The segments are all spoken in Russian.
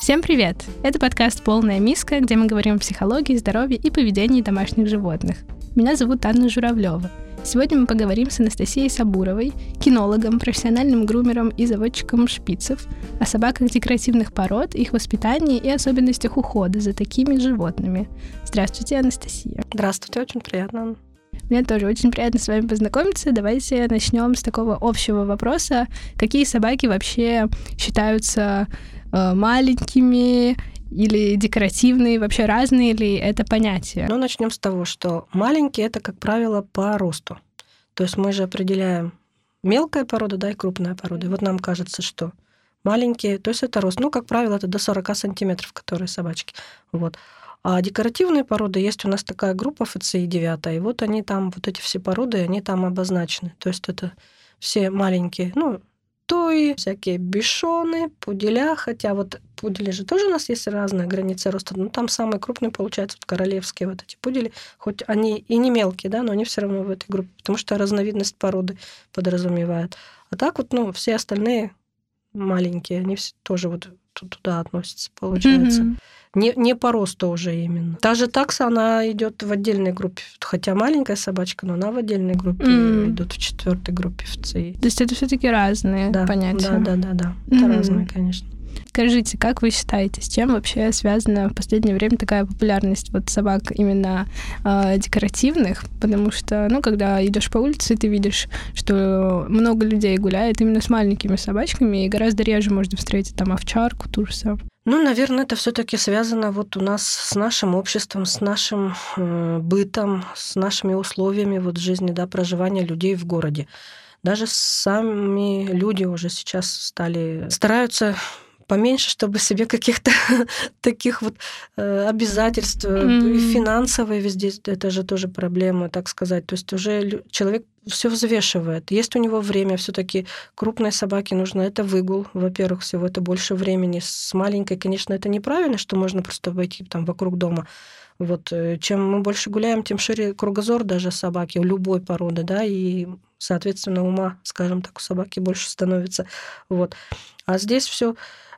Всем привет! Это подкаст «Полная миска», где мы говорим о психологии, здоровье и поведении домашних животных. Меня зовут Анна Журавлева. Сегодня мы поговорим с Анастасией Сабуровой, кинологом, профессиональным грумером и заводчиком шпицев, о собаках декоративных пород, их воспитании и особенностях ухода за такими животными. Здравствуйте, Анастасия. Здравствуйте, очень приятно. Мне тоже очень приятно с вами познакомиться. Давайте начнем с такого общего вопроса. Какие собаки вообще считаются э, маленькими или декоративные, вообще разные ли это понятия? Ну, начнем с того, что маленькие это, как правило, по росту. То есть мы же определяем мелкая порода, да, и крупная порода. И вот нам кажется, что маленькие, то есть это рост, ну, как правило, это до 40 сантиметров, которые собачки. Вот. А декоративные породы, есть у нас такая группа ФЦИ 9, и вот они там, вот эти все породы, они там обозначены. То есть это все маленькие, ну, туи, всякие бишоны, пуделя, хотя вот пудели же тоже у нас есть разные границы роста, но там самые крупные получаются вот королевские вот эти пудели, хоть они и не мелкие, да, но они все равно в этой группе, потому что разновидность породы подразумевает. А так вот, ну, все остальные маленькие, они все тоже вот туда относятся, получается. Mm-hmm. Не, не по росту уже именно. Та же такса, она идет в отдельной группе. Хотя маленькая собачка, но она в отдельной группе mm. идут в четвертой группе в ЦИ. То есть это все-таки разные да, понятия. Да, да, да, да. Это mm-hmm. разные, конечно. Скажите, как вы считаете, с чем вообще связана в последнее время такая популярность вот собак именно э, декоративных? Потому что, ну, когда идешь по улице, ты видишь, что много людей гуляет именно с маленькими собачками, и гораздо реже можно встретить там овчарку, ту же самую. Ну, наверное, это все-таки связано вот у нас с нашим обществом, с нашим э, бытом, с нашими условиями вот жизни, да, проживания людей в городе. Даже сами люди уже сейчас стали стараются поменьше, чтобы себе каких-то таких вот э, обязательств mm-hmm. финансовые везде, это же тоже проблема, так сказать. То есть уже человек все взвешивает. Есть у него время, все-таки крупной собаке нужно это выгул, во-первых, всего это больше времени. С маленькой, конечно, это неправильно, что можно просто обойти там вокруг дома. Вот э, чем мы больше гуляем, тем шире кругозор даже собаки, у любой породы, да, и, соответственно, ума, скажем так, у собаки больше становится. Вот. А здесь все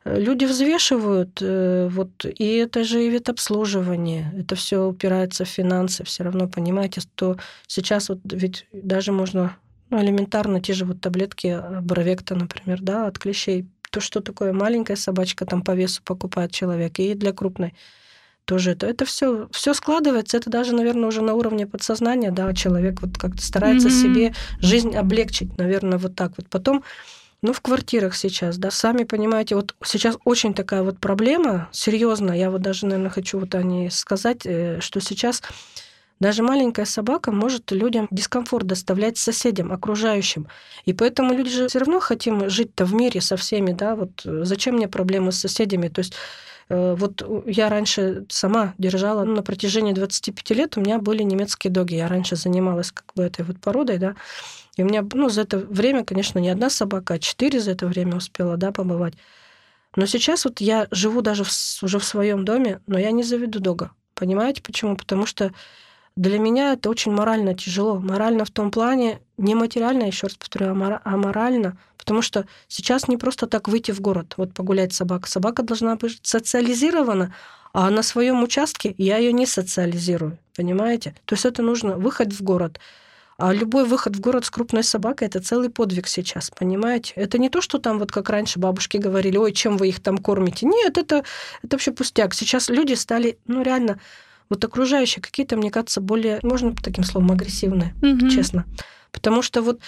люди взвешивают, э, вот, и это же и вид обслуживания, это все упирается в финансы, все равно, понимаете, что сейчас вот ведь даже можно ну, элементарно те же вот таблетки Бровекта, например, да, от клещей. То, что такое маленькая собачка там по весу покупает человек, и для крупной тоже это, это все, все складывается, это даже, наверное, уже на уровне подсознания, да, человек вот как-то старается mm-hmm. себе жизнь облегчить, наверное, вот так вот. Потом ну, в квартирах сейчас, да, сами понимаете, вот сейчас очень такая вот проблема, серьезно, я вот даже, наверное, хочу вот о ней сказать, э, что сейчас даже маленькая собака может людям дискомфорт доставлять соседям, окружающим. И поэтому люди же все равно хотим жить-то в мире со всеми, да, вот э, зачем мне проблемы с соседями? То есть вот я раньше сама держала, ну, на протяжении 25 лет у меня были немецкие доги. Я раньше занималась как бы этой вот породой, да. И у меня, ну, за это время, конечно, не одна собака, а четыре за это время успела, да, побывать. Но сейчас вот я живу даже в, уже в своем доме, но я не заведу дога. Понимаете почему? Потому что для меня это очень морально тяжело. Морально в том плане, не материально, еще раз повторю, а морально. Потому что сейчас не просто так выйти в город, вот погулять собака. Собака должна быть социализирована, а на своем участке я ее не социализирую. Понимаете? То есть это нужно выход в город. А любой выход в город с крупной собакой – это целый подвиг сейчас, понимаете? Это не то, что там вот как раньше бабушки говорили, ой, чем вы их там кормите. Нет, это, это вообще пустяк. Сейчас люди стали, ну, реально, вот окружающие какие-то, мне кажется, более, можно таким словом, агрессивные, mm-hmm. честно. Потому что вот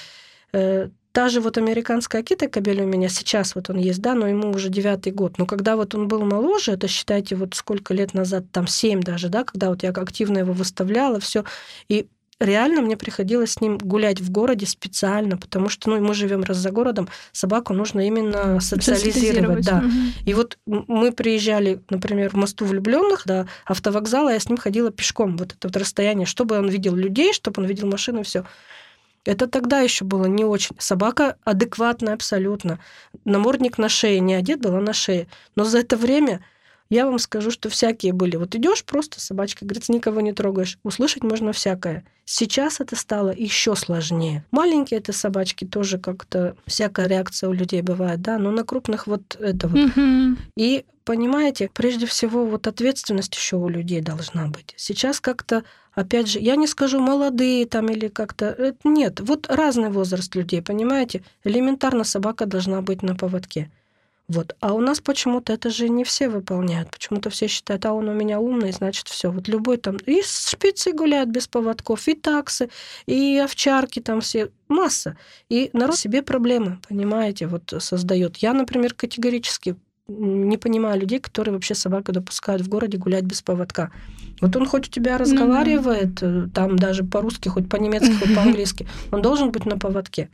э, та же вот американская кита кабель у меня сейчас вот он есть, да, но ему уже девятый год. Но когда вот он был моложе, это считайте вот сколько лет назад, там семь даже, да, когда вот я активно его выставляла, все, и реально мне приходилось с ним гулять в городе специально, потому что ну, мы живем раз за городом, собаку нужно именно социализировать. Да. Угу. И вот мы приезжали, например, в мосту влюбленных до автовокзала, я с ним ходила пешком, вот это вот расстояние, чтобы он видел людей, чтобы он видел машины, все. Это тогда еще было не очень. Собака адекватная абсолютно. Намордник на шее не одет, была на шее. Но за это время я вам скажу, что всякие были. Вот идешь просто собачка, говорит, никого не трогаешь. Услышать можно всякое. Сейчас это стало еще сложнее. Маленькие это собачки тоже как-то всякая реакция у людей бывает, да, но на крупных вот это вот. Мгм. И понимаете, прежде всего вот ответственность еще у людей должна быть. Сейчас как-то, опять же, я не скажу молодые там или как-то, э, нет, вот разный возраст людей, понимаете? Элементарно собака должна быть на поводке. Вот. А у нас почему-то это же не все выполняют. Почему-то все считают, а он у меня умный, значит, все. Вот любой там... И шпицы гуляют без поводков, и таксы, и овчарки там все. Масса. И народ себе проблемы, понимаете, вот создает. Я, например, категорически не понимаю людей, которые вообще собаку допускают в городе гулять без поводка. Вот он хоть у тебя разговаривает, э, там даже по-русски, хоть по-немецки, хоть по-английски, он должен быть на поводке.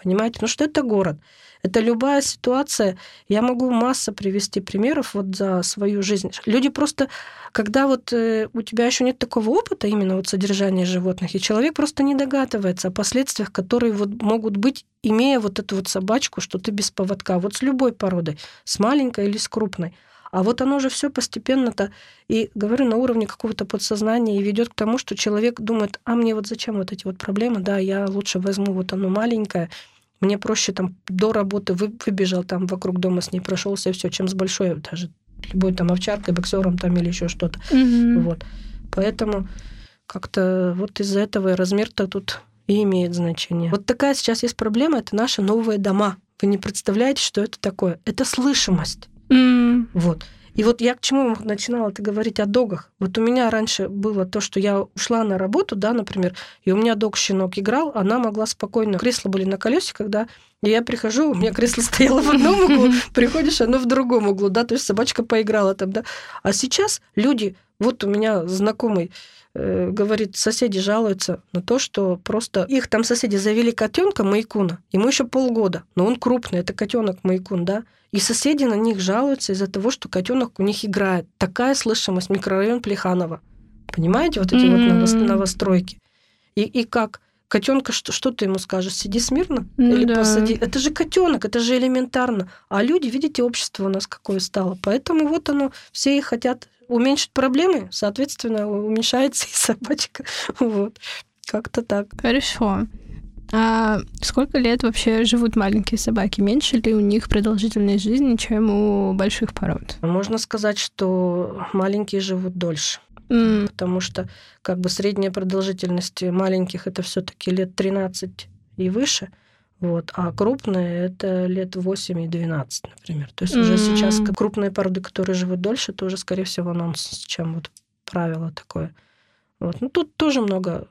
Понимаете? Потому что это город. Это любая ситуация. Я могу масса привести примеров вот за свою жизнь. Люди просто, когда вот э, у тебя еще нет такого опыта именно вот содержания животных, и человек просто не догадывается о последствиях, которые вот могут быть, имея вот эту вот собачку, что ты без поводка. Вот с любой породой, с маленькой или с крупной. А вот оно же все постепенно-то, и говорю, на уровне какого-то подсознания и ведет к тому, что человек думает, а мне вот зачем вот эти вот проблемы, да, я лучше возьму вот оно маленькое, мне проще там до работы вы- выбежал там вокруг дома с ней прошелся и все, чем с большой даже любой там овчаркой, боксером там или еще что-то. Мгм. Вот. Поэтому как-то вот из-за этого размер-то тут и имеет значение. Вот такая сейчас есть проблема, это наши новые дома. Вы не представляете, что это такое? Это слышимость. М, Вот. И вот я к чему начинала это говорить о догах. Вот у меня раньше было то, что я ушла на работу, да, например, и у меня дог-щенок играл, она могла спокойно... Кресла были на колесе, когда и я прихожу, у меня кресло стояло в одном углу, приходишь, оно в другом углу, да, то есть собачка поиграла там, да. А сейчас люди, вот у меня знакомый э, говорит, соседи жалуются на то, что просто их там соседи завели котенка Майкуна, ему еще полгода, но он крупный, это котенок Майкун, да, и соседи на них жалуются из-за того, что котенок у них играет. Такая слышимость, микрорайон Плеханова. Понимаете, вот эти вот М. новос- новостройки. И, и как? Котенка, что, что ты ему скажешь? Сиди смирно? Ну Или да. посади? Это же котенок, это же элементарно. А люди, видите, общество у нас какое стало. Поэтому вот оно, все и хотят уменьшить проблемы, соответственно, уменьшается и собачка. Вот. Как-то так. Хорошо. А сколько лет вообще живут маленькие собаки? Меньше ли у них продолжительность жизни, чем у больших пород? Можно сказать, что маленькие живут дольше. М, потому что как бы средняя продолжительность маленьких это все-таки лет 13 и выше, вот, а крупные это лет 8 и 12, например. То есть уже М. сейчас крупные породы, которые живут дольше, тоже, скорее всего, нонсенс, чем вот правило такое. Вот. Ну, тут тоже много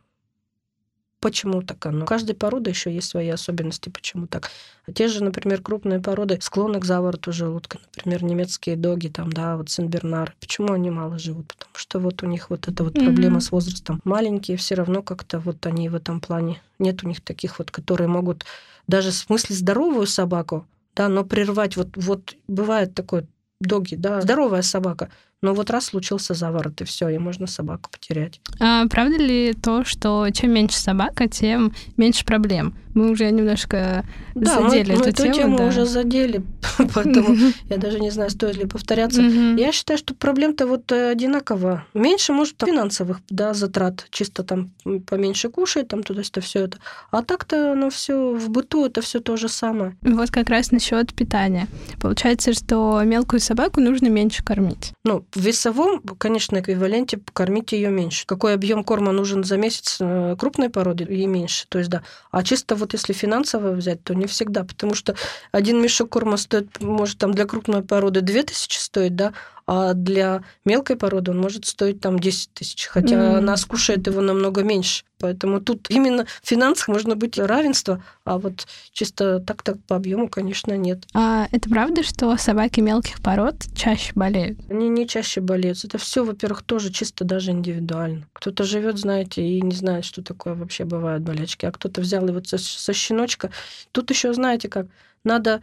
почему так оно. У каждой породы еще есть свои особенности, почему так. А те же, например, крупные породы склонны к завороту желудка. Например, немецкие доги, там, да, вот Сенбернар. Почему они мало живут? Потому что вот у них вот эта вот проблема с возрастом. Маленькие все равно как-то вот они в этом плане. Нет у них таких вот, которые могут даже в смысле здоровую собаку, да, но прервать. Вот, вот бывает такое, доги, да, здоровая собака, но вот раз случился заворот, и все, и можно собаку потерять. А правда ли то, что чем меньше собака, тем меньше проблем? Мы уже немножко Да, мы, задели мы эту, эту тему. тему да. уже задели, поэтому я даже не знаю, стоит ли повторяться. Я считаю, что проблем-то вот э, одинаково. Меньше, может, финансовых да, затрат. Чисто там поменьше кушает, там туда-сюда все это. А так-то оно все в быту, это все то же самое. Вот как раз насчет питания. Получается, что мелкую собаку нужно меньше кормить. Ну, в весовом, конечно, эквиваленте кормить ее меньше. Какой объем корма нужен за месяц э, крупной породы и меньше. То есть, да. А чисто вот если финансово взять, то не всегда, потому что один мешок корма стоит, может, там для крупной породы 2000 стоит, да, а для мелкой породы он может стоить там 10 тысяч, хотя Мгм. она скушает его намного меньше. Поэтому тут именно в финансах можно быть равенство, а вот чисто так-так по объему, конечно, нет. А это правда, что собаки мелких пород чаще болеют? Они не чаще болеют. Это все, во-первых, тоже чисто даже индивидуально. Кто-то живет, знаете, и не знает, что такое вообще бывают болячки, а кто-то взял вот со, со щеночка. Тут еще, знаете, как надо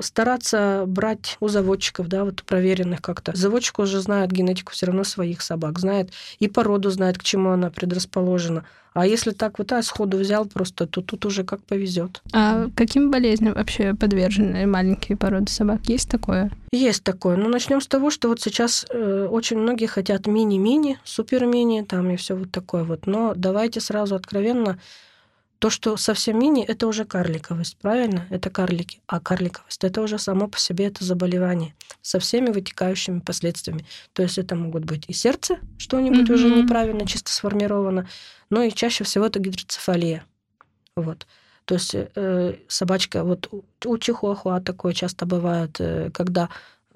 стараться брать у заводчиков, да, вот проверенных как-то. Заводчик уже знает генетику все равно своих собак, знает и породу знает, к чему она предрасположена. А если так вот а, сходу взял просто, то тут уже как повезет. А каким болезням вообще подвержены маленькие породы собак? Есть такое? Есть такое. Ну, начнем с того, что вот сейчас э, очень многие хотят мини-мини, супер-мини, там и все вот такое вот. Но давайте сразу откровенно то, что совсем мини, это уже карликовость, правильно? Это карлики. А карликовость это уже само по себе это заболевание со всеми вытекающими последствиями. То есть это могут быть и сердце, что-нибудь mm-hmm. уже неправильно, чисто сформировано, но и чаще всего это гидроцефалия. Вот. То есть э, собачка, вот у чихуахуа такое часто бывает, э, когда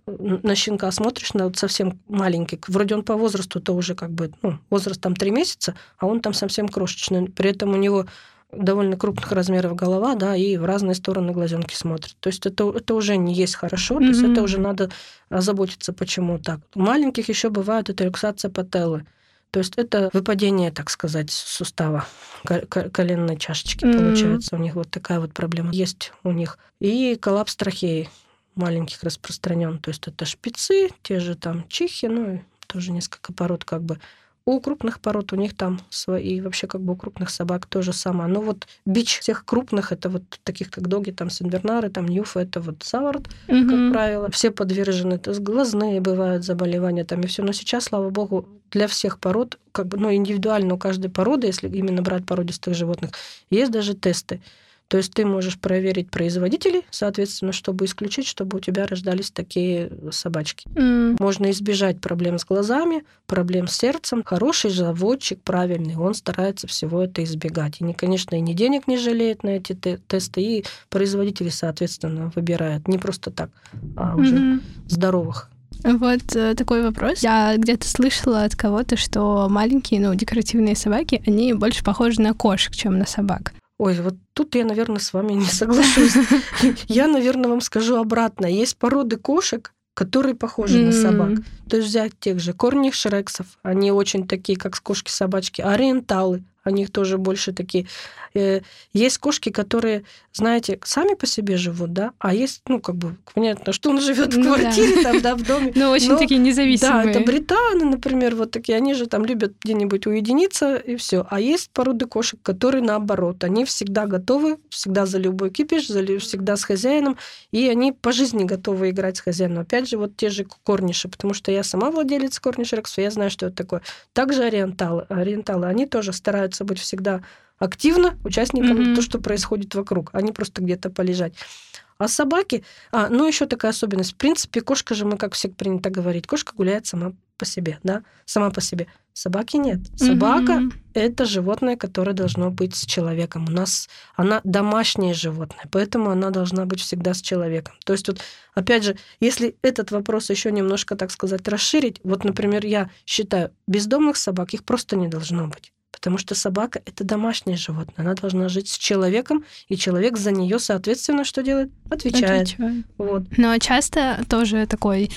на щенка смотришь, на вот совсем маленький, вроде он по возрасту-то уже как бы, ну, возраст там три месяца, а он там совсем крошечный. При этом у него довольно крупных размеров голова, да, и в разные стороны глазенки смотрит. То есть это, это уже не есть хорошо, mm-hmm. то есть это уже надо озаботиться, почему так. У маленьких еще бывает это рюксация пателлы. То есть это выпадение, так сказать, сустава коленной чашечки mm-hmm. получается. У них вот такая вот проблема есть у них. И коллапс трахеи маленьких распространен. То есть это шпицы, те же там чихи, ну и тоже несколько пород как бы у крупных пород у них там свои, вообще как бы у крупных собак то же самое. Но вот бич всех крупных, это вот таких как доги, там сенбернары, там ньюфы, это вот савард, угу. как правило. Все подвержены, то есть глазные бывают заболевания там и все. Но сейчас, слава богу, для всех пород, как бы, ну, индивидуально у каждой породы, если именно брать породистых животных, есть даже тесты. То есть ты можешь проверить производителей, соответственно, чтобы исключить, чтобы у тебя рождались такие собачки. Mm. Можно избежать проблем с глазами, проблем с сердцем. Хороший заводчик, правильный, он старается всего это избегать. И, конечно, и ни денег не жалеет на эти тесты, и производители, соответственно, выбирают не просто так, а уже mm-hmm. здоровых. Вот э, такой вопрос. Я где-то слышала от кого-то, что маленькие, ну, декоративные собаки, они больше похожи на кошек, чем на собак. Ой, вот тут я, наверное, с вами не соглашусь. Я, наверное, вам скажу обратно. Есть породы кошек, которые похожи на собак. То есть взять тех же корних шрексов, они очень такие, как кошки-собачки, ориенталы, они тоже больше такие. Э, есть кошки, которые, знаете, сами по себе живут, да, а есть, ну, как бы, понятно, что он живет в ну квартире, да. там, да, в доме. Ну, очень но, такие независимые. Да, это британы, например, вот такие, они же там любят где-нибудь уединиться и все. А есть породы кошек, которые наоборот, они всегда готовы, всегда за любой кипиш, за, всегда с хозяином, и они по жизни готовы играть с хозяином. Опять же, вот те же корниши, потому что я сама владелец корниш я знаю, что это такое. Также ориенталы, ориенталы, они тоже стараются стараются быть всегда активно участником mm-hmm. то, что происходит вокруг, а не просто где-то полежать. А собаки, а, ну еще такая особенность. В принципе, кошка же, мы как всех принято говорить, кошка гуляет сама по себе, да, сама по себе. Собаки нет. Собака mm-hmm. это животное, которое должно быть с человеком. У нас она домашнее животное, поэтому она должна быть всегда с человеком. То есть вот, опять же, если этот вопрос еще немножко, так сказать, расширить, вот, например, я считаю, бездомных собак их просто не должно быть. Потому что собака — это домашнее животное. Она должна жить с человеком, и человек за нее, соответственно, что делает? Отвечает. Отвечаю. Вот. Но часто тоже такой,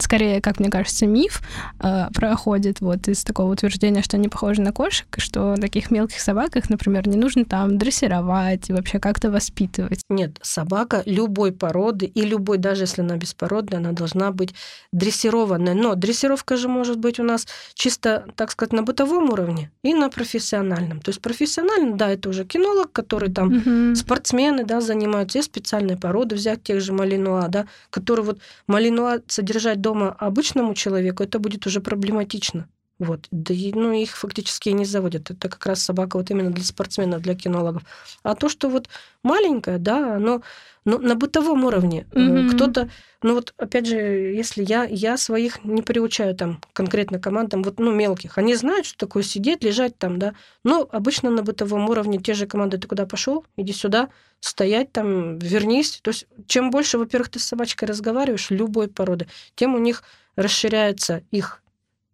скорее, как мне кажется, миф э, проходит вот из такого утверждения, что они похожи на кошек, и что таких мелких собаках, например, не нужно там дрессировать и вообще как-то воспитывать. Нет, собака любой породы, и любой, даже если она беспородная, она должна быть дрессированная. Но дрессировка же может быть у нас чисто, так сказать, на бытовом уровне и на профессиональном. То есть профессионально, да, это уже кинолог, который там угу. спортсмены, да, занимаются, есть специальные породы, взять тех же малинуа, да, которые вот малинуа содержать дома обычному человеку, это будет уже проблематично. Вот. Да и, ну, их фактически и не заводят. Это как раз собака вот именно для спортсменов, для кинологов. А то, что вот маленькая, да, оно ну, на бытовом уровне. Mm-hmm. Кто-то, ну вот опять же, если я, я своих не приучаю там конкретно командам, вот, ну, мелких. Они знают, что такое сидеть, лежать там, да. Но обычно на бытовом уровне те же команды, ты куда пошел, иди сюда, стоять там, вернись. То есть чем больше, во-первых, ты с собачкой разговариваешь, любой породы, тем у них расширяется их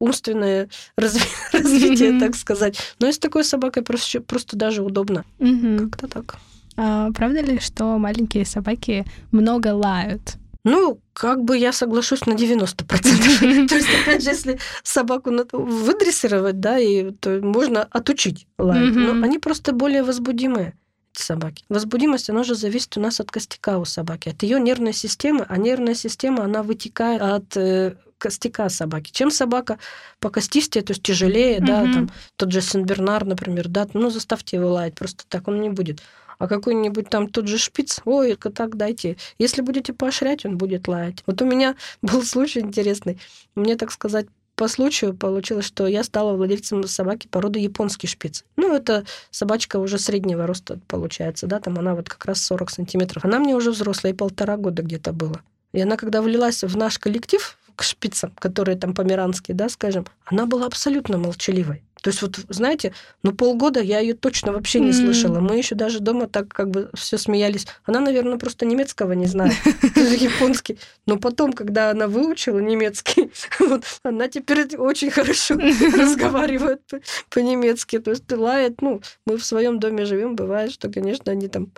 умственное разви- развитие, так сказать. Но и с такой собакой просто, просто даже удобно. Как-то так. А, правда ли, что маленькие собаки много лают? Ну, как бы я соглашусь на 90%. То есть, опять же, если собаку выдрессировать, да, и то можно отучить лаять. Но они просто более возбудимые. собаки. Возбудимость, она же зависит у нас от костяка у собаки, от ее нервной системы, а нервная система, она вытекает от э, костяка собаки. Чем собака по костистее, то есть тяжелее, mm-hmm. да, там тот же Сен-Бернар, например, да, ну заставьте его лаять, просто так он не будет. А какой-нибудь там тот же шпиц, ой, так дайте. Если будете поощрять, он будет лаять. Вот у меня был случай интересный. Мне, так сказать, по случаю получилось, что я стала владельцем собаки породы японский шпиц. Ну, это собачка уже среднего роста получается, да, там она вот как раз 40 сантиметров. Она мне уже взрослая, и полтора года где-то было. И она, когда влилась в наш коллектив, к шпицам, которые там померанские, да, скажем, она была абсолютно молчаливой. То есть вот, знаете, ну полгода я ее точно вообще не слышала. Мы еще даже дома так как бы все смеялись. Она, наверное, просто немецкого не знает, японский. Но потом, когда она выучила немецкий, вот, она теперь очень хорошо разговаривает по-немецки. То есть лает, ну, мы в своем доме живем, бывает, что, конечно, они там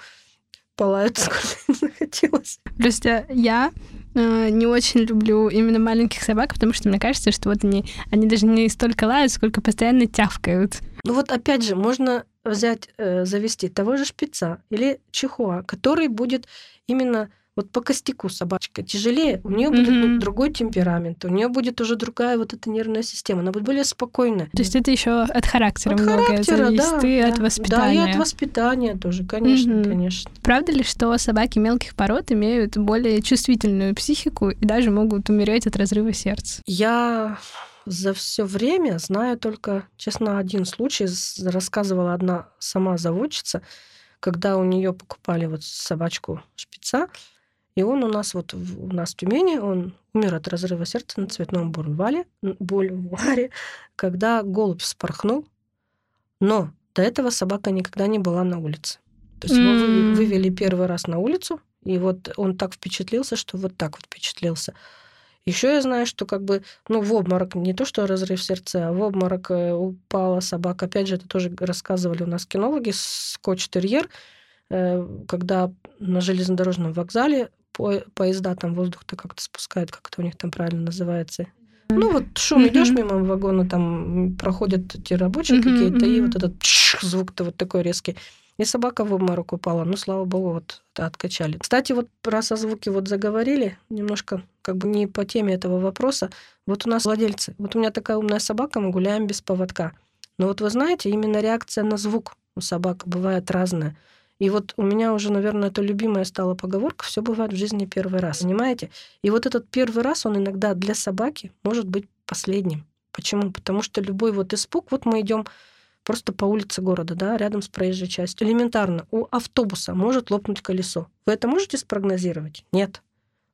полают, сколько захотелось. Просто я э, не очень люблю именно маленьких собак, потому что мне кажется, что вот они, они даже не столько лают, сколько постоянно тявкают. Ну вот опять же, можно взять, э, завести того же шпица или чихуа, который будет именно вот по костяку собачка тяжелее, у нее будет mm-hmm. другой темперамент, у нее будет уже другая вот эта нервная система, она будет более спокойная. То есть это еще от характера от многое характера, зависит, да, и да, от воспитания. Да, и от воспитания тоже, конечно, mm-hmm. конечно. Правда ли, что собаки мелких пород имеют более чувствительную психику и даже могут умереть от разрыва сердца? Я за все время знаю только, честно, один случай. Рассказывала одна сама заводчица, когда у нее покупали вот собачку шпица, и он у нас вот у нас в Тюмени, он умер от разрыва сердца на цветном бульваре, бульваре, когда голубь вспорхнул. Но до этого собака никогда не была на улице. То есть mm. его вывели первый раз на улицу, и вот он так впечатлился, что вот так вот впечатлился. Еще я знаю, что как бы, ну, в обморок, не то, что разрыв сердца, а в обморок э, упала собака. Опять же, это тоже рассказывали у нас кинологи, скотч-терьер, э, когда на железнодорожном вокзале по поезда там воздух-то как-то спускают, как это у них там правильно называется. Ну вот шум, mm-hmm. идешь мимо вагона, там проходят эти рабочие mm-hmm, какие-то, mm-hmm. и вот этот звук-то вот такой резкий. И собака в обморок упала. Ну, слава богу, вот откачали. Кстати, вот про со звуки вот заговорили, немножко как бы не по теме этого вопроса. Вот у нас владельцы. Вот у меня такая умная собака, мы гуляем без поводка. Но вот вы знаете, именно реакция на звук у собак бывает разная. И вот у меня уже, наверное, это любимая стала поговорка «все бывает в жизни первый раз», понимаете? И вот этот первый раз, он иногда для собаки может быть последним. Почему? Потому что любой вот испуг, вот мы идем просто по улице города, да, рядом с проезжей частью. Элементарно, у автобуса может лопнуть колесо. Вы это можете спрогнозировать? Нет.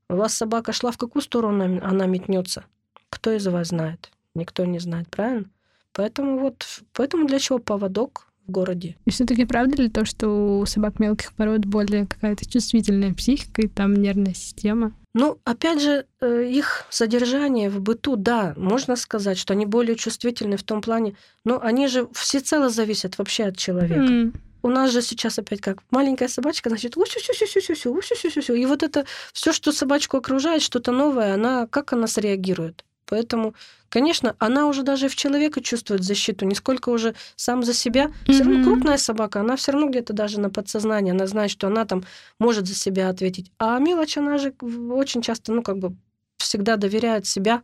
У вас собака шла в какую сторону она, метнется? Кто из вас знает? Никто не знает, правильно? Поэтому вот, поэтому для чего поводок? Городе. И все-таки правда ли то, что у собак мелких пород более какая-то чувствительная психика и там нервная система? Ну, опять же, э, их содержание в быту, да, можно сказать, что они более чувствительны в том плане, но они же всецело зависят вообще от человека. Mm. У нас же сейчас опять как маленькая собачка, значит, и вот это все, что собачку окружает, что-то новое, она как она среагирует? Поэтому, конечно, она уже даже в человека чувствует защиту, не сколько уже сам за себя. Mm-hmm. Все равно крупная собака, она все равно где-то даже на подсознании, она знает, что она там может за себя ответить. А мелочь, она же очень часто, ну, как бы всегда доверяет себя,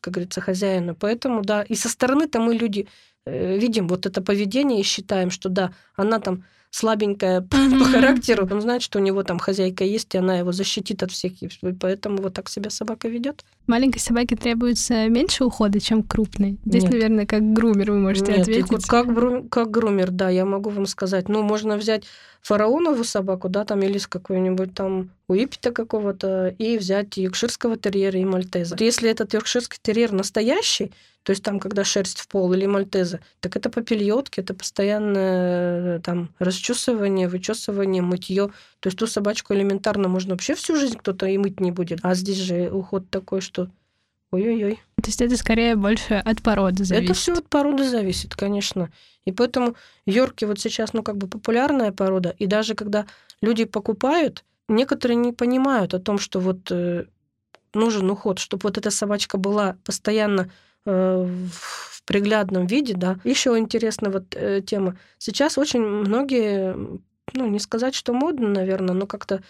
как говорится, хозяину. Поэтому, да, и со стороны-то мы люди э, видим вот это поведение и считаем, что да, она там слабенькая mm-hmm. по характеру, он знает, что у него там хозяйка есть, и она его защитит от всех, и поэтому вот так себя собака ведет. Маленькой собаке требуется меньше ухода, чем крупной. Здесь, Нет. наверное, как грумер вы можете Нет, ответить. Как, как грумер, да, я могу вам сказать. Ну, можно взять фараонову собаку, да, там или с какой-нибудь там уипета какого-то, и взять йоркширского терьера и мальтеза. Если этот йоркширский терьер настоящий, то есть там, когда шерсть в пол или мальтеза, так это попельотки, это постоянное там расчесывание, вычесывание, мытье. То есть ту собачку элементарно можно вообще всю жизнь кто-то и мыть не будет. А здесь же уход такой, что ой-ой-ой. То есть это скорее больше от породы зависит? Это все от породы зависит, конечно. И поэтому Йорки вот сейчас, ну, как бы популярная порода. И даже когда люди покупают, некоторые не понимают о том, что вот э, нужен уход, чтобы вот эта собачка была постоянно э, в приглядном виде, да. Еще интересная вот э, тема. Сейчас очень многие ну, не сказать, что модно, наверное, но как-то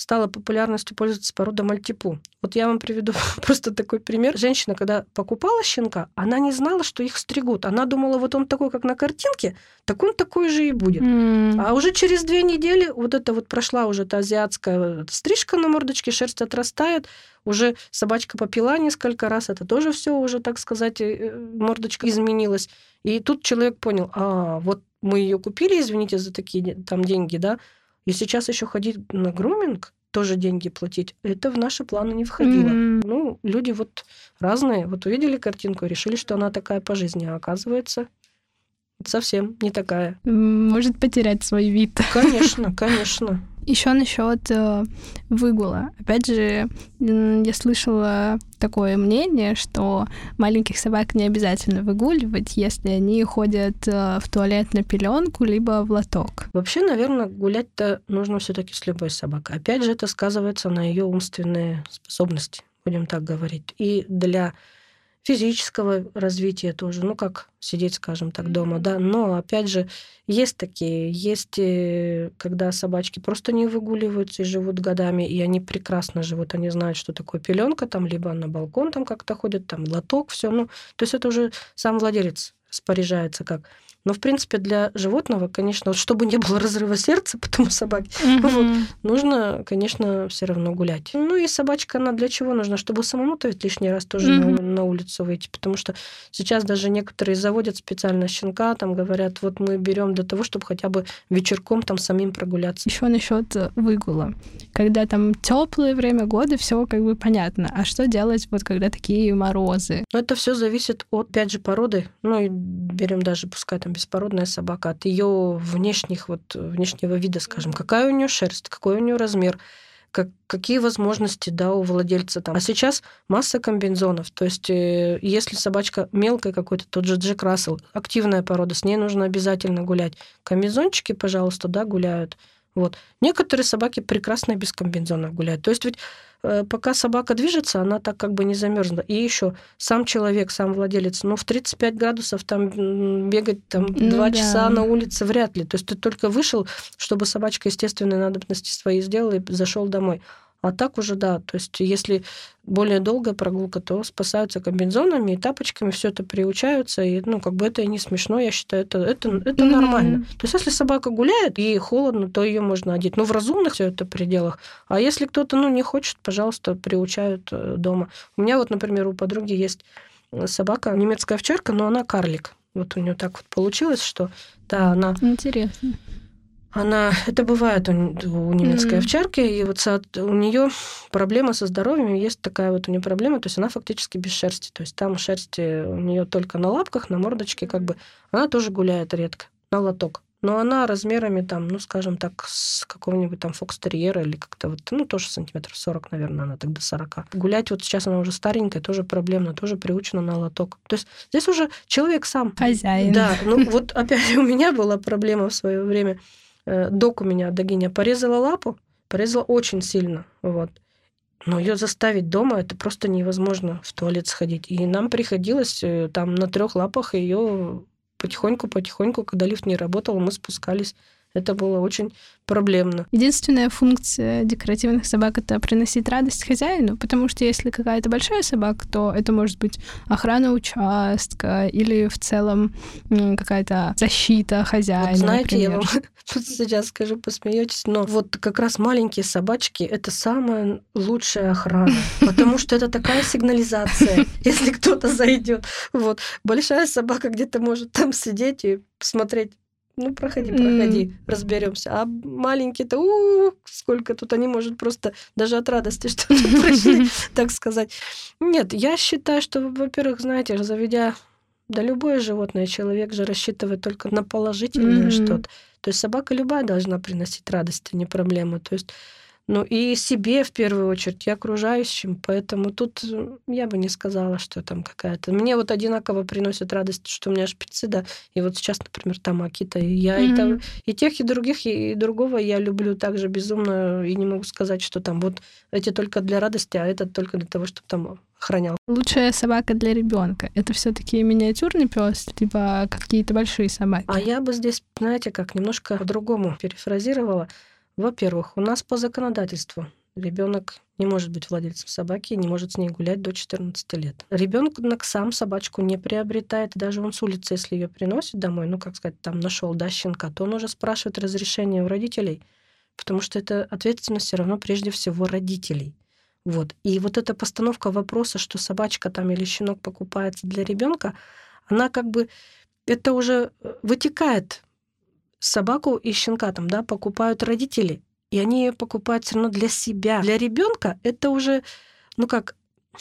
стала популярностью пользоваться порода мальтипу. Вот я вам приведу просто такой пример. Женщина, когда покупала щенка, она не знала, что их стригут. Она думала, вот он такой, как на картинке, так он такой же и будет. Mm. А уже через две недели вот это вот прошла уже эта азиатская стрижка на мордочке, шерсть отрастает, уже собачка попила несколько раз, это тоже все уже, так сказать, э, мордочка изменилась. И тут человек понял, а вот мы ее купили, извините за такие там деньги, да, и сейчас еще ходить на груминг, тоже деньги платить, это в наши планы не входило. Mm-hmm. Ну, люди вот разные. Вот увидели картинку решили, что она такая по жизни, а оказывается совсем не такая. Может потерять свой вид. Конечно, конечно. Еще насчет э, выгула. Опять же, я слышала такое мнение, что маленьких собак не обязательно выгуливать, если они ходят э, в туалет на пеленку либо в лоток. Вообще, наверное, гулять-то нужно все-таки с любой собакой. Опять же, это сказывается на ее умственные способности, будем так говорить. И для физического развития тоже, ну как сидеть, скажем так, дома, да. Но опять же, есть такие, есть, э, когда собачки просто не выгуливаются и живут годами, и они прекрасно живут, они знают, что такое пеленка, там либо на балкон там как-то ходят, там лоток, все, ну, то есть это уже сам владелец распоряжается как. Но, в принципе, для животного, конечно, вот, чтобы не было разрыва сердца, потому собаки, mm-hmm. вот, нужно, конечно, все равно гулять. Ну и собачка, она для чего нужна? Чтобы самому-то ведь лишний раз тоже mm-hmm. на, на улицу выйти. Потому что сейчас даже некоторые заводят специально щенка, там говорят, вот мы берем для того, чтобы хотя бы вечерком там самим прогуляться. Еще насчет э, выгула. Когда там теплое время года, все как бы понятно. А что делать вот когда такие морозы? Ну, это все зависит от, опять же, породы. Ну и берем даже, пускай там беспородная собака, от ее внешних, вот, внешнего вида, скажем, какая у нее шерсть, какой у нее размер, как, какие возможности да, у владельца там. А сейчас масса комбинзонов. То есть, э, если собачка мелкая какой-то, тот же Джек Рассел, активная порода, с ней нужно обязательно гулять. Комбинзончики, пожалуйста, да, гуляют. Вот. Некоторые собаки прекрасно без комбинзонов гуляют. То есть ведь э, пока собака движется, она так как бы не замерзла. И еще сам человек, сам владелец, ну, в 35 градусов там бегать там ну, 2 да. часа на улице вряд ли. То есть ты только вышел, чтобы собачка естественные надобности свои сделала и зашел домой. А так уже да, то есть если более долгая прогулка, то спасаются комбинзонами и тапочками, все это приучаются, и ну как бы это и не смешно, я считаю, это это это mm-hmm. нормально. То есть если собака гуляет и холодно, то ее можно одеть, но в разумных все это пределах. А если кто-то ну не хочет, пожалуйста, приучают э, дома. У меня вот, например, у подруги есть собака немецкая овчарка, но она карлик. Вот у нее так вот получилось, что да, она интересно она, это бывает у, у немецкой mm-hmm. овчарки, и вот со, у нее проблема со здоровьем, есть такая вот у нее проблема, то есть она фактически без шерсти, то есть там шерсти у нее только на лапках, на мордочке, как бы, она тоже гуляет редко, на лоток. Но она размерами там, ну, скажем так, с какого-нибудь там фокстерьера или как-то вот, ну, тоже сантиметров 40, наверное, она тогда 40. Гулять вот сейчас она уже старенькая, тоже проблемно, тоже приучена на лоток. То есть здесь уже человек сам. Хозяин. Да, ну вот опять у меня была проблема в свое время док у меня, догиня, порезала лапу, порезала очень сильно, вот. Но ее заставить дома это просто невозможно в туалет сходить. И нам приходилось э, там на трех лапах ее потихоньку-потихоньку, когда лифт не работал, мы спускались это было очень проблемно. Единственная функция декоративных собак — это приносить радость хозяину, потому что если какая-то большая собака, то это может быть охрана участка или в целом какая-то защита хозяина. Вот знаете, например. я вам сейчас скажу, посмеетесь, но вот как раз маленькие собачки — это самая лучшая охрана, потому что это такая сигнализация, если кто-то зайдет. Вот большая собака где-то может там сидеть и посмотреть ну, проходи, проходи, mm. разберемся. А маленькие-то, у сколько тут они, может, просто даже от радости, что тут прошли, так сказать. Нет, я считаю, что, во-первых, знаете, заведя да любое животное, человек же рассчитывает только на положительное mm-hmm. что-то. То есть собака любая должна приносить радость, а не проблему. То есть ну и себе в первую очередь, и окружающим. Поэтому тут я бы не сказала, что там какая-то... Мне вот одинаково приносит радость, что у меня шпицы, да, и вот сейчас, например, там Акита, и я mm-hmm. и, там, и тех, и других, и, и другого я люблю также безумно, и не могу сказать, что там вот эти только для радости, а этот только для того, чтобы там охранял. Лучшая собака для ребенка. Это все-таки миниатюрный пес, либо какие-то большие собаки. А я бы здесь, знаете, как немножко по-другому перефразировала. Во-первых, у нас по законодательству ребенок не может быть владельцем собаки и не может с ней гулять до 14 лет. Ребенок сам собачку не приобретает, даже он с улицы, если ее приносит домой, ну, как сказать, там нашел, да, щенка, то он уже спрашивает разрешение у родителей, потому что это ответственность все равно прежде всего родителей. Вот. И вот эта постановка вопроса, что собачка там или щенок покупается для ребенка, она как бы это уже вытекает собаку и щенка там, да, покупают родители, и они ее покупают все равно для себя. Для ребенка это уже, ну как,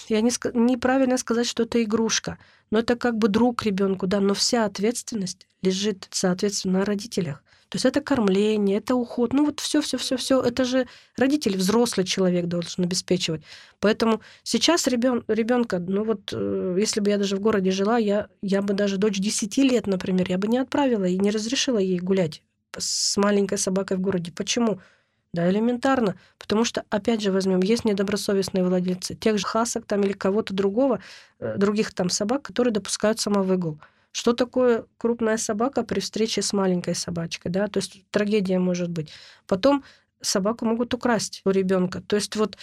я не неправильно сказать, что это игрушка, но это как бы друг ребенку, да, но вся ответственность лежит, соответственно, на родителях. То есть это кормление, это уход, ну вот все, все, все, все. Это же родители, взрослый человек должен обеспечивать. Поэтому сейчас ребен, ребенка, ну вот, э, если бы я даже в городе жила, я, я бы даже дочь 10 лет, например, я бы не отправила и не разрешила ей гулять с маленькой собакой в городе. Почему? Да, элементарно. Потому что, опять же, возьмем, есть недобросовестные владельцы тех же хасок там или кого-то другого, э, других там собак, которые допускают самовыгул. Что такое крупная собака при встрече с маленькой собачкой, да? То есть трагедия может быть. Потом собаку могут украсть у ребенка. То есть вот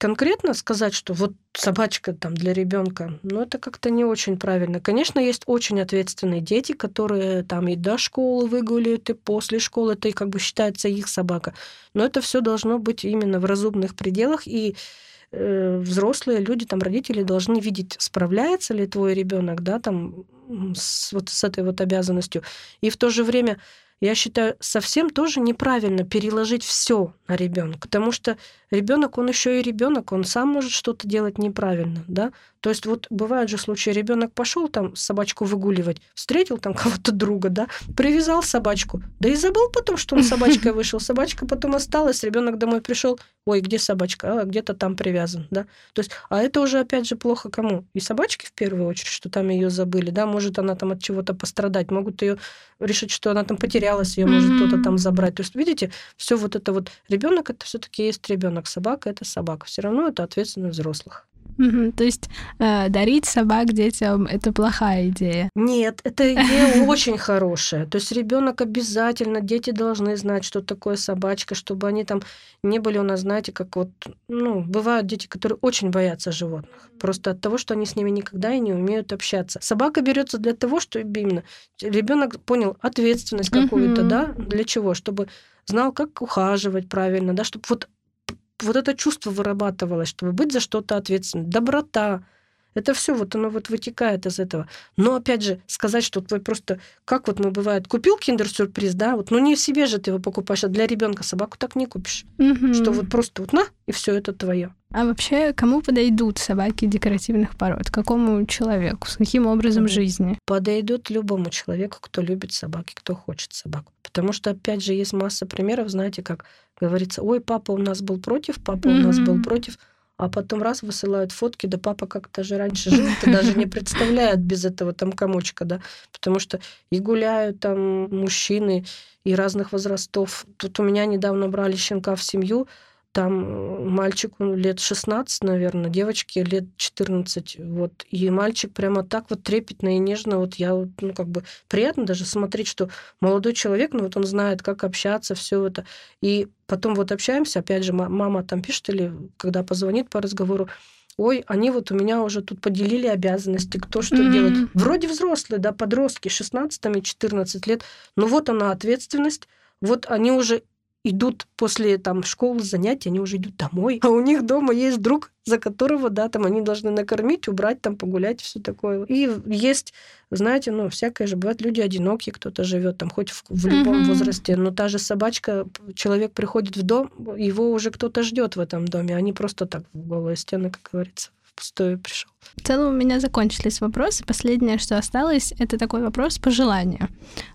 конкретно сказать, что вот собачка там для ребенка, ну это как-то не очень правильно. Конечно, есть очень ответственные дети, которые там и до школы выгуливают, и после школы, это и как бы считается их собака. Но это все должно быть именно в разумных пределах, и э, взрослые люди, там родители должны видеть, справляется ли твой ребенок, да, там с, вот с этой вот обязанностью. И в то же время я считаю, совсем тоже неправильно переложить все на ребенка, потому что ребенок, он еще и ребенок, он сам может что-то делать неправильно, да. То есть вот бывают же случаи, ребенок пошел там собачку выгуливать, встретил там кого-то друга, да, привязал собачку, да и забыл потом, что он собачкой вышел, собачка потом осталась, ребенок домой пришел, ой, где собачка, а где-то там привязан, да. То есть, а это уже опять же плохо кому? И собачке в первую очередь, что там ее забыли, да, может она там от чего-то пострадать, могут ее решить, что она там потерялась, ее может кто-то там забрать. То есть, видите, все вот это вот ребенок это все-таки есть ребенок, собака это собака, все равно это ответственность взрослых. Угу, то есть э, дарить собак детям это плохая идея. Нет, эта идея очень хорошая. То есть ребенок обязательно, дети должны знать, что такое собачка, чтобы они там не были у нас, знаете, как вот, ну, бывают дети, которые очень боятся животных. Просто от того, что они с ними никогда и не умеют общаться. Собака берется для того, что именно ребенок понял ответственность какую-то, да, для чего? Чтобы знал, как ухаживать правильно, да, чтобы вот вот это чувство вырабатывалось, чтобы быть за что-то ответственным. Доброта. Это все вот оно вот вытекает из этого. Но опять же, сказать, что твой просто, как вот мы бывает, купил киндер-сюрприз, да, вот, ну не себе же ты его покупаешь, а для ребенка собаку так не купишь. Угу. Что вот просто вот на, и все это твое. А вообще, кому подойдут собаки декоративных пород? Какому человеку? С каким образом жизни? Подойдут любому человеку, кто любит собаки, кто хочет собаку. Потому что, опять же, есть масса примеров, знаете, как говорится, ой, папа у нас был против, папа mm-hmm. у нас был против, а потом раз высылают фотки, да папа как-то же раньше жил, ты даже не представляет без этого там комочка, да, потому что и гуляют там мужчины и разных возрастов. Тут у меня недавно брали щенка в семью, там э, мальчику лет 16, наверное, девочке лет 14. Вот. И мальчик прямо так вот трепетно и нежно. Вот я, вот, ну, как бы приятно даже смотреть, что молодой человек, ну, вот он знает, как общаться, все это. И потом вот общаемся, опять же, мама там пишет или когда позвонит по разговору, ой, они вот у меня уже тут поделили обязанности, кто что mm-hmm. делает. Вроде взрослые, да, подростки, 16 и 14 лет, но вот она ответственность, вот они уже идут после там школы, занятий, они уже идут домой, а у них дома есть друг, за которого, да, там они должны накормить, убрать, там погулять, все такое. И есть, знаете, ну, всякое же, бывает люди одинокие, кто-то живет там хоть в, в любом mm-hmm. возрасте, но та же собачка, человек приходит в дом, его уже кто-то ждет в этом доме, они просто так в голые стены, как говорится, впустую пришел. В целом у меня закончились вопросы. Последнее, что осталось, это такой вопрос пожелания.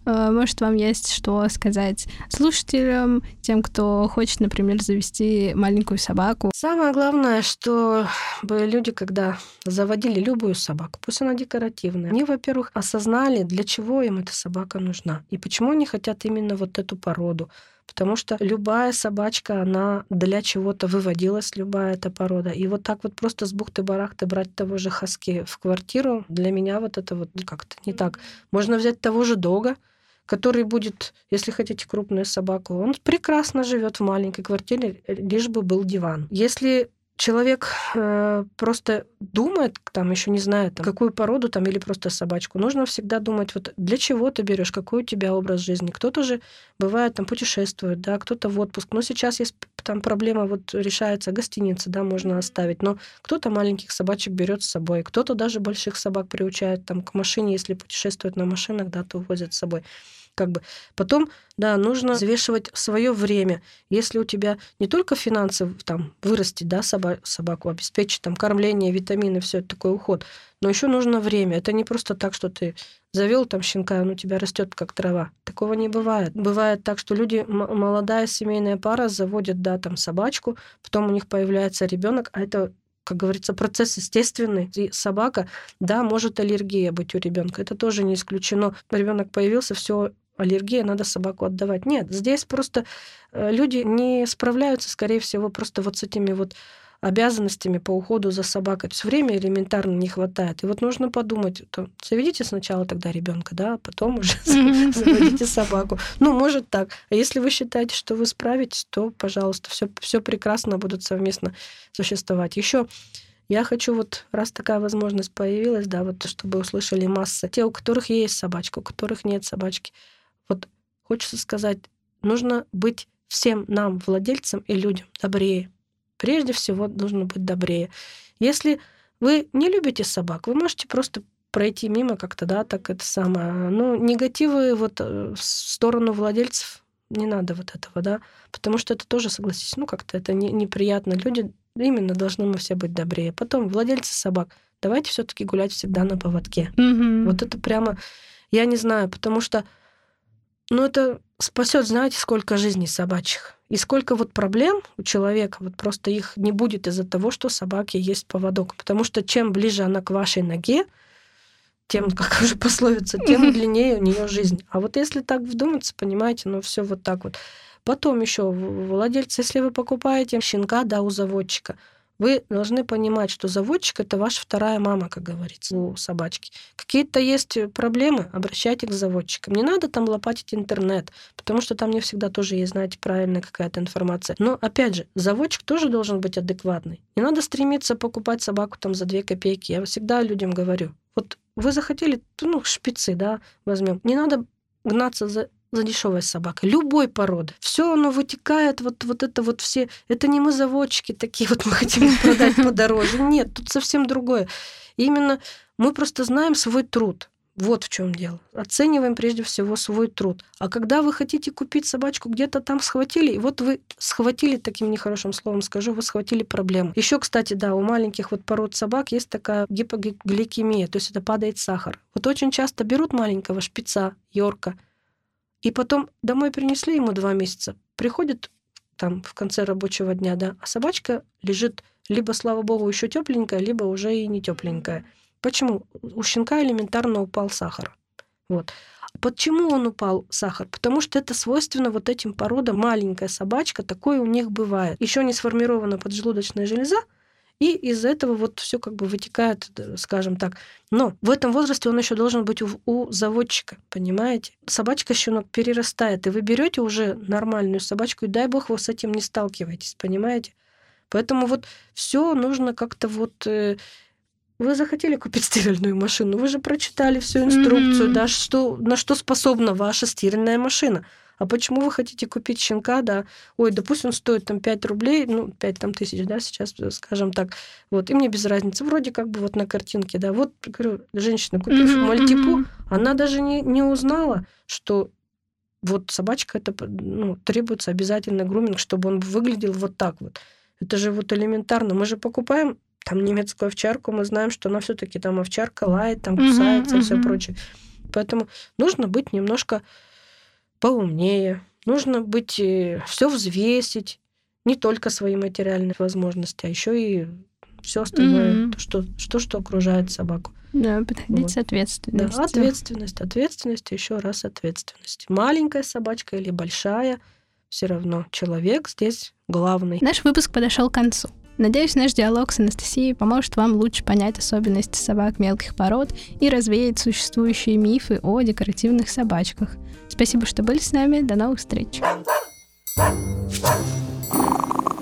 Э, может, вам есть что сказать слушателям, тем, кто хочет, например, завести маленькую собаку? Самое главное, что люди, когда заводили любую собаку, пусть она декоративная, они, во-первых, осознали, для чего им эта собака нужна и почему они хотят именно вот эту породу. Потому что любая собачка, она для чего-то выводилась, любая эта порода. И вот так вот просто с бухты-барахты брать того же хаски в квартиру, для меня вот это вот как-то не так. Можно взять того же дога, который будет, если хотите крупную собаку, он прекрасно живет в маленькой квартире, лишь бы был диван. Если человек э, просто думает, там еще не знает, там, какую породу там или просто собачку, нужно всегда думать, вот для чего ты берешь, какой у тебя образ жизни. Кто-то же бывает там путешествует, да, кто-то в отпуск. Но сейчас есть там проблема вот решается гостиница, да, можно оставить. Но кто-то маленьких собачек берет с собой, кто-то даже больших собак приучает там к машине, если путешествует на машинах, да, то возят с собой как бы. Потом, да, нужно взвешивать свое время. Если у тебя не только финансы там вырастить, да, соба собаку, обеспечить там кормление, витамины, все это такой уход, но еще нужно время. Это не просто так, что ты завел там щенка, он у тебя растет как трава. Такого не бывает. Бывает так, что люди, молодая семейная пара заводят, да, там собачку, потом у них появляется ребенок, а это как говорится, процесс естественный. И собака, да, может аллергия быть у ребенка. Это тоже не исключено. Ребенок появился, все аллергия, надо собаку отдавать. Нет, здесь просто э, люди не справляются, скорее всего, просто вот с этими вот обязанностями по уходу за собакой. То есть время элементарно не хватает. И вот нужно подумать, то заведите сначала тогда ребенка, да, а потом уже заводите собаку. Ну, может так. А если вы считаете, что вы справитесь, то, пожалуйста, все, все прекрасно будут совместно существовать. Еще я хочу вот, раз такая возможность появилась, да, вот чтобы услышали массы, те, у которых есть собачка, у которых нет собачки, вот хочется сказать, нужно быть всем нам, владельцам и людям, добрее. Прежде всего, нужно быть добрее. Если вы не любите собак, вы можете просто пройти мимо как-то, да, так это самое. Ну, негативы вот э, в сторону владельцев не надо вот этого, да, потому что это тоже, согласись, ну, как-то это не, неприятно. Люди именно должны мы все быть добрее. Потом владельцы собак, давайте все таки гулять всегда на поводке. Mm-hmm. Вот это прямо, я не знаю, потому что ну, это спасет, знаете, сколько жизней собачьих. И сколько вот проблем у человека, вот просто их не будет из-за того, что собаки есть поводок. Потому что чем ближе она к вашей ноге, тем, как уже пословица, тем длиннее у нее жизнь. А вот если так вдуматься, понимаете, ну все вот так вот. Потом еще владельцы, если вы покупаете щенка, да, у заводчика, вы должны понимать, что заводчик это ваша вторая мама, как говорится, у собачки. Какие-то есть проблемы, обращайтесь к заводчикам. Не надо там лопатить интернет, потому что там не всегда тоже есть, знаете, правильная какая-то информация. Но, опять же, заводчик тоже должен быть адекватный. Не надо стремиться покупать собаку там за две копейки. Я всегда людям говорю. Вот вы захотели, ну, шпицы, да, возьмем. Не надо гнаться за за дешевая собака, любой породы. Все оно вытекает, вот, вот это вот все. Это не мы заводчики такие, вот мы хотим продать подороже. Нет, тут совсем другое. Именно мы просто знаем свой труд. Вот в чем дело. Оцениваем прежде всего свой труд. А когда вы хотите купить собачку, где-то там схватили, и вот вы схватили, таким нехорошим словом скажу, вы схватили проблему. Еще, кстати, да, у маленьких вот пород собак есть такая гипогликемия, то есть это падает сахар. Вот очень часто берут маленького шпица, йорка, и потом домой принесли ему два месяца. Приходит там в конце рабочего дня, да, а собачка лежит либо, слава богу, еще тепленькая, либо уже и не тепленькая. Почему? У щенка элементарно упал сахар. Вот. Почему он упал, сахар? Потому что это свойственно вот этим породам. Маленькая собачка, такое у них бывает. Еще не сформирована поджелудочная железа, и из этого вот все как бы вытекает, скажем так. Но в этом возрасте он еще должен быть у, у заводчика, понимаете? Собачка щенок перерастает, и вы берете уже нормальную собачку, и дай бог вы с этим не сталкиваетесь, понимаете? Поэтому вот все нужно как-то вот э, вы захотели купить стиральную машину, вы же прочитали всю инструкцию, mm-hmm. да, что, на что способна ваша стиральная машина. А почему вы хотите купить щенка, да? Ой, да пусть он стоит там 5 рублей, ну, 5 там тысяч, да, сейчас, скажем так. Вот, и мне без разницы. Вроде как бы вот на картинке, да. Вот, говорю, женщина, купив mm-hmm, мальтипу, mm-hmm. она даже не, не узнала, что вот собачка это ну, требуется обязательно груминг, чтобы он выглядел вот так вот. Это же вот элементарно. Мы же покупаем там немецкую овчарку, мы знаем, что она все-таки там овчарка лает, там кусается Мгм, и все мгм. прочее. Поэтому нужно быть немножко поумнее, нужно быть все взвесить, не только свои материальные возможности, а еще и все остальное, Мгм. то, что, что, что окружает собаку. Да, подходить Вот. с Да, ответственностью. ответственность, ответственность, еще раз ответственность. Маленькая собачка или большая, все равно человек здесь главный. Наш выпуск подошел к концу. Надеюсь, наш диалог с Анастасией поможет вам лучше понять особенности собак мелких пород и развеять существующие мифы о декоративных собачках. Спасибо, что были с нами. До новых встреч! Thank you.